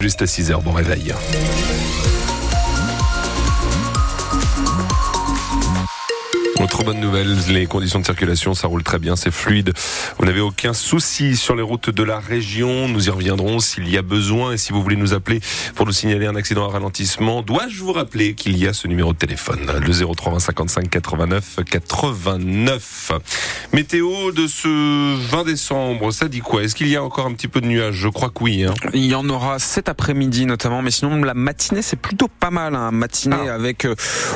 Juste à 6h, bon réveil. Autre bonne nouvelle, les conditions de circulation, ça roule très bien, c'est fluide. Vous n'avez aucun souci sur les routes de la région. Nous y reviendrons s'il y a besoin et si vous voulez nous appeler pour nous signaler un accident à ralentissement. Dois-je vous rappeler qu'il y a ce numéro de téléphone, le 03 55 89 89. Météo de ce 20 décembre, ça dit quoi? Est-ce qu'il y a encore un petit peu de nuages? Je crois que oui. Hein. Il y en aura cet après-midi notamment, mais sinon la matinée c'est plutôt pas mal. Hein. Matinée Ah. avec euh,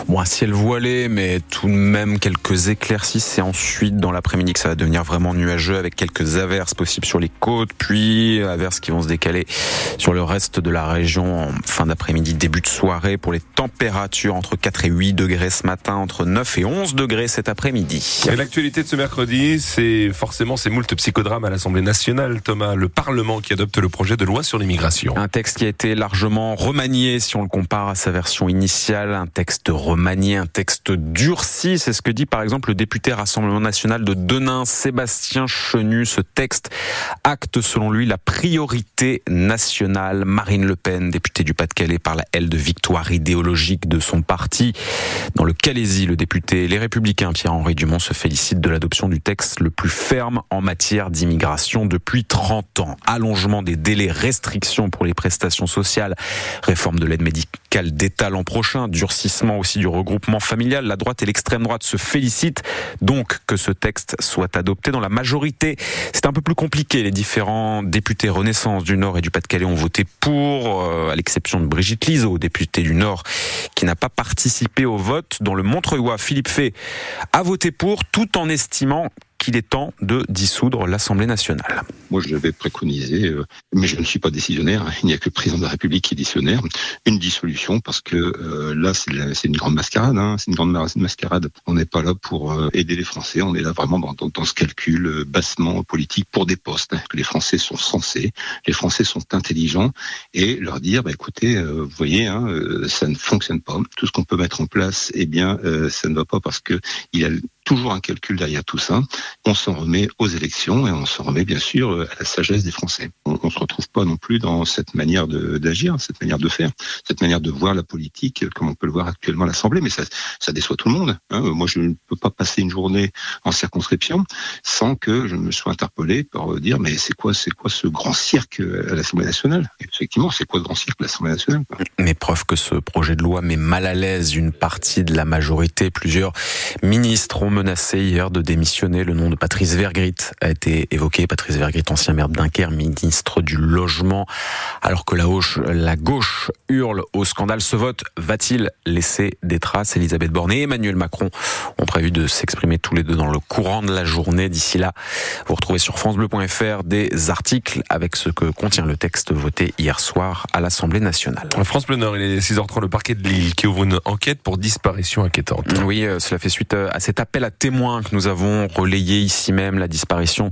bon, un ciel voilé, mais tout de même quelques éclaircies. C'est ensuite dans l'après-midi que ça va devenir vraiment nuageux avec quelques averses possibles sur les côtes, puis averses qui vont se décaler sur le reste de la région en fin d'après-midi, début de soirée pour les températures entre 4 et 8 degrés ce matin, entre 9 et 11 degrés cet après-midi. Et l'actualité de ce mercredi, c'est forcément ces moultes psychodrames à l'Assemblée nationale, Thomas, le Parlement qui adopte le projet de loi sur l'immigration. Un texte qui a été largement remanié si on le compare à sa version initiale, un texte remanié, un texte durci, c'est ce que dit par exemple le député Rassemblement National de Denain, Sébastien Chenu. Ce texte acte selon lui la priorité nationale. Marine Le Pen, députée du Pas-de-Calais, par la aile de victoire idéologique de son parti. Dans le Calaisie, le député Les Républicains Pierre-Henri Dumont se félicite de l'adoption du texte le plus ferme en matière d'immigration depuis 30 ans. Allongement des délais, restrictions pour les prestations sociales, réforme de l'aide médicale d'État l'an prochain, durcissement aussi du regroupement familial. La droite et l'extrême droite se félicitent donc que ce texte soit adopté dans la majorité. C'est un peu plus compliqué. Les différents députés Renaissance du Nord et du Pas-de-Calais ont voté pour, euh, à l'exception de Brigitte Liseau, députée du Nord, qui n'a pas participé au vote. Dans le Montreuil, Philippe Fay a voté pour, tout en estimant qu'il est temps de dissoudre l'Assemblée nationale. Moi, je l'avais préconisé, euh, mais je ne suis pas décisionnaire. Il n'y a que le président de la République qui est décisionnaire. Une dissolution, parce que euh, là, c'est une grande mascarade. Hein, c'est une grande mas- mascarade. On n'est pas là pour euh, aider les Français. On est là vraiment dans, ce calcul euh, bassement politique pour des postes. hein, que les Français sont sensés, les Français sont intelligents, et leur dire, bah, écoutez, euh, vous voyez, hein, ça ne fonctionne pas. Tout ce qu'on peut mettre en place, eh bien, euh, ça ne va pas parce que il a toujours un calcul derrière tout ça on s'en remet aux élections et on s'en remet bien sûr à la sagesse des Français. On, on se retrouve pas non plus dans cette manière d'agir, cette manière de faire, cette manière de voir la politique comme on peut le voir actuellement à l'Assemblée. Mais ça, ça déçoit tout le monde. hein. Moi, je ne peux pas passer une journée en circonscription sans que je me sois interpellé par dire mais c'est quoi, c'est quoi ce grand cirque à l'Assemblée nationale? Effectivement, c'est quoi le grand cirque à l'Assemblée nationale Mais preuve que ce projet de loi met mal à l'aise une partie de la majorité. Plusieurs ministres ont menacé hier de démissionner. Le nom de Patrice Vergrit a été évoqué. Patrice Vergrit, ancien maire de Dunkerque, ministre du Logement. Alors que la gauche, la gauche hurle au scandale, ce vote va-t-il laisser des traces? Elisabeth Borne et Emmanuel Macron ont prévu de s'exprimer tous les deux dans le courant de la journée. D'ici là, vous retrouvez sur francebleu.fr des articles avec ce que contient le texte voté hier soir à l'Assemblée nationale. En France Bleu Nord, il est 6h30, le parquet de Lille qui ouvre une enquête pour disparition inquiétante. Oui, euh, cela fait suite euh, à cet appel à témoins que nous avons relayé ici même, la disparition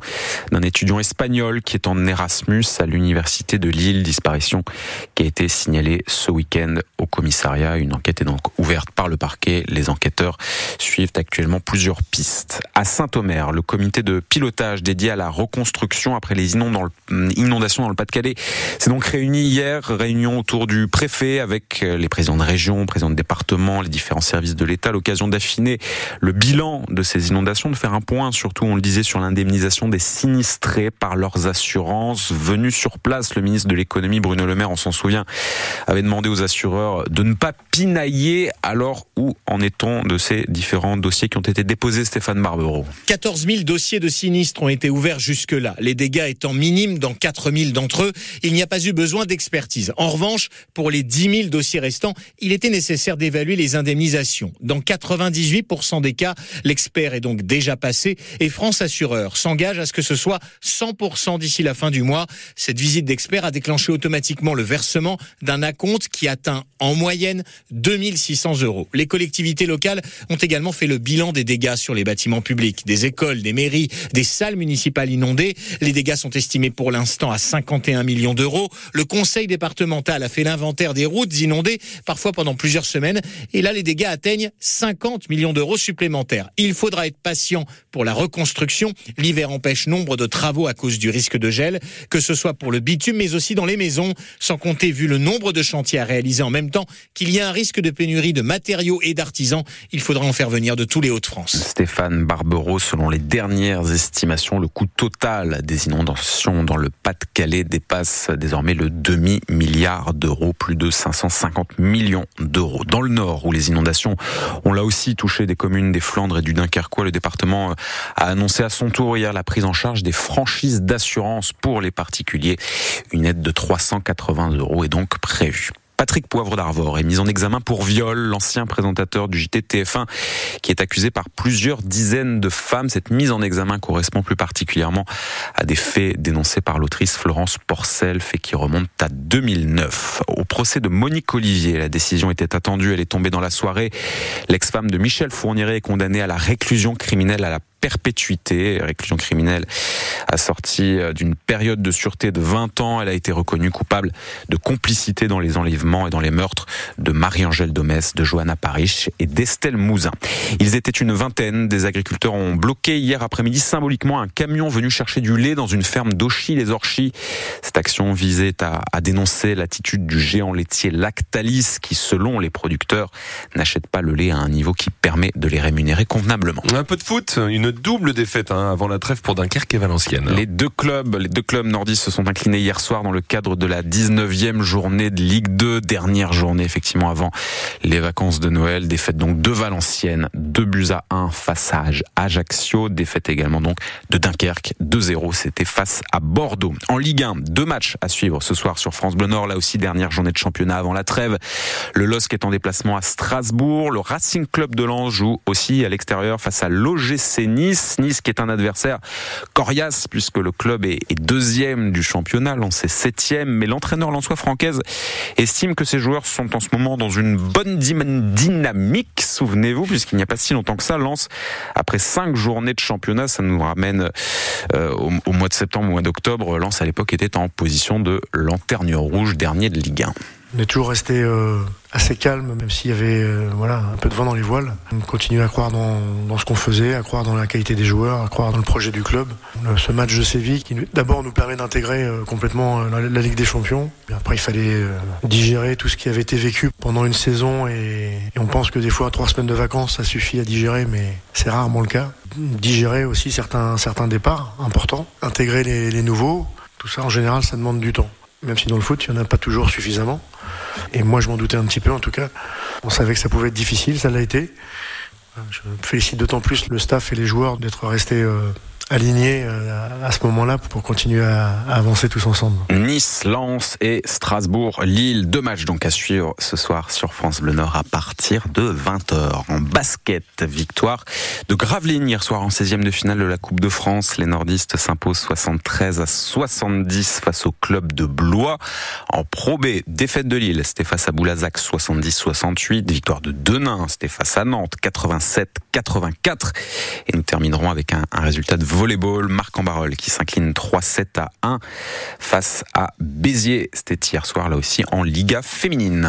d'un étudiant espagnol qui est en Erasmus à l'université de Lille, disparition qui a été signalée ce week-end au commissariat. Une enquête est donc ouverte par le parquet. Les enquêteurs suivent actuellement plusieurs pistes. À Saint-Omer, le comité de pilotage dédié à la reconstruction après les inond- inondations dans le Pas-de-Calais s'est donc réuni hier, réunion autour du préfet avec euh, les présidents de région, présidents de département, les différents services de l'État, l'occasion d'affiner le bilan de ces inondations, de faire un point, surtout, on le disait, sur l'indemnisation des sinistrés par leurs assurances. Venu sur place, le ministre de l'économie, Bruno Le Maire, on s'en souvient, avait demandé aux assureurs de ne pas pinailler. Alors, où en est-on de ces différents dossiers qui ont été déposés, Stéphane Barbero 14 000 dossiers de sinistres ont été ouverts jusque-là, les dégâts étant minimes dans 4 000 d'entre eux. Il n'y a pas eu besoin d'expertise. En revanche, pour les 10 000 dossiers restants, il était nécessaire d'évaluer les indemnisations. Dans 98% des cas, l'expert est donc déjà passé et France Assureur s'engage à ce que ce soit 100% d'ici la fin du mois. Cette visite d'expert a déclenché automatiquement le versement d'un acompte qui atteint en moyenne 2600 euros. Les collectivités locales ont également fait le bilan des dégâts sur les bâtiments publics, des écoles, des mairies, des salles municipales inondées. Les dégâts sont estimés pour l'instant à 51 millions d'euros. Le conseil départemental a fait l'inventaire des routes inondées, parfois pendant plusieurs semaines. Et là, les dégâts atteignent 50 millions d'euros supplémentaires. Il faudra être patient pour la reconstruction. L'hiver empêche nombre de travaux à cause du risque de gel, que ce soit pour le bitume mais aussi dans les maisons, sans compter vu le nombre de chantiers à réaliser en même temps qu'il y a un risque de pénurie de matériaux et d'artisans. Il faudra en faire venir de tous les Hauts-de-France. Stéphane Barbero, selon les dernières estimations, le coût total des inondations dans le Pas-de-Calais dépasse désormais le demi-milliard d'euros, plus de 550 millions d'euros. Dans le nord, où les inondations ont là aussi touché des communes des Flandres et du Dunkerquois, le département a annoncé à son tour hier la prise en charge des franchises d'assurance pour les particuliers. Une aide de 380 euros est donc prévue. Patrick Poivre d'Arvor est mis en examen pour viol, l'ancien présentateur du JT TF1 qui est accusé par plusieurs dizaines de femmes. Cette mise en examen correspond plus particulièrement à des faits dénoncés par l'autrice Florence Porcel, faits qui remontent à 2009. Au procès de Monique Olivier, la décision était attendue, elle est tombée dans la soirée. L'ex-femme de Michel Fourniret est condamnée à la réclusion criminelle à la perpétuité, réclusion criminelle assortie euh, d'une période de sûreté de 20 ans. Elle a été reconnue coupable de complicité dans les enlèvements et dans les meurtres de Marie-Angèle Domès, de Johanna Parich et d'Estelle Mouzin. Ils étaient une vingtaine. Des agriculteurs ont bloqué hier après-midi symboliquement un camion venu chercher du lait dans une ferme d'Auchy-les-Orchies. Cette action visait à, dénoncer l'attitude du géant laitier Lactalis qui, selon les producteurs, n'achète pas le lait à un niveau qui permet de les rémunérer convenablement. Un peu de foot, double défaite hein, avant la trêve pour Dunkerque et Valenciennes. Les deux clubs, les deux clubs nordistes se sont inclinés hier soir dans le cadre de la 19e journée de Ligue 2, dernière journée effectivement avant les vacances de Noël. Défaite donc de Valenciennes, 2 buts à 1 face à Ajaccio, défaite également donc de Dunkerque, 2-0, c'était face à Bordeaux. En Ligue 1, deux matchs à suivre ce soir sur France Bleu Nord, là aussi dernière journée de championnat avant la trêve. Le LOSC est en déplacement à Strasbourg, le Racing Club de Lens joue aussi à l'extérieur face à l'OGC Nice. Nice qui est un adversaire coriace puisque le club est, deuxième du championnat, est septième, mais l'entraîneur Lançois Francaise estime que ses joueurs sont en ce moment dans une bonne dynamique, souvenez-vous, puisqu'il n'y a pas si longtemps que ça, Lens, après cinq journées de championnat, ça nous ramène euh, au, mois de septembre, au mois d'octobre, Lens à l'époque était en position de lanterne rouge, dernier de Ligue 1. On est toujours resté euh, assez calme, même s'il y avait euh, voilà un peu de vent dans les voiles. On continue à croire dans, dans ce qu'on faisait, à croire dans la qualité des joueurs, à croire dans le projet du club. Euh, ce match de Séville qui d'abord nous permet d'intégrer euh, complètement la, la, Ligue des Champions. Après, il fallait euh, digérer tout ce qui avait été vécu pendant une saison et, et on pense que des fois trois semaines de vacances ça suffit à digérer, mais c'est rarement le cas. Digérer aussi certains certains départs importants, intégrer les, les nouveaux. Tout ça, en général, ça demande du temps même si dans le foot, il n'y en a pas toujours suffisamment. Et moi, je m'en doutais un petit peu, en tout cas. On savait que ça pouvait être difficile, ça l'a été. Je félicite d'autant plus le staff et les joueurs d'être restés euh, alignés euh, à ce moment-là pour continuer à, avancer tous ensemble. Nice, Lens et Strasbourg, Lille, deux matchs donc à suivre ce soir sur France Bleu Nord à partir de 20h. En basket, victoire de Gravelines hier soir en 16e de finale de la Coupe de France. Les nordistes s'imposent 73 à 70 face au club de Blois. En Pro B, défaite de Lille, c'était face à Boulazac 70-68. Victoire de Denain, c'était face à Nantes 87-84. Et nous terminerons avec un, un résultat de volleyball, Marc Ambarol qui s'incline 3-7 à 1 face à Béziers. C'était hier soir là aussi en Liga féminine.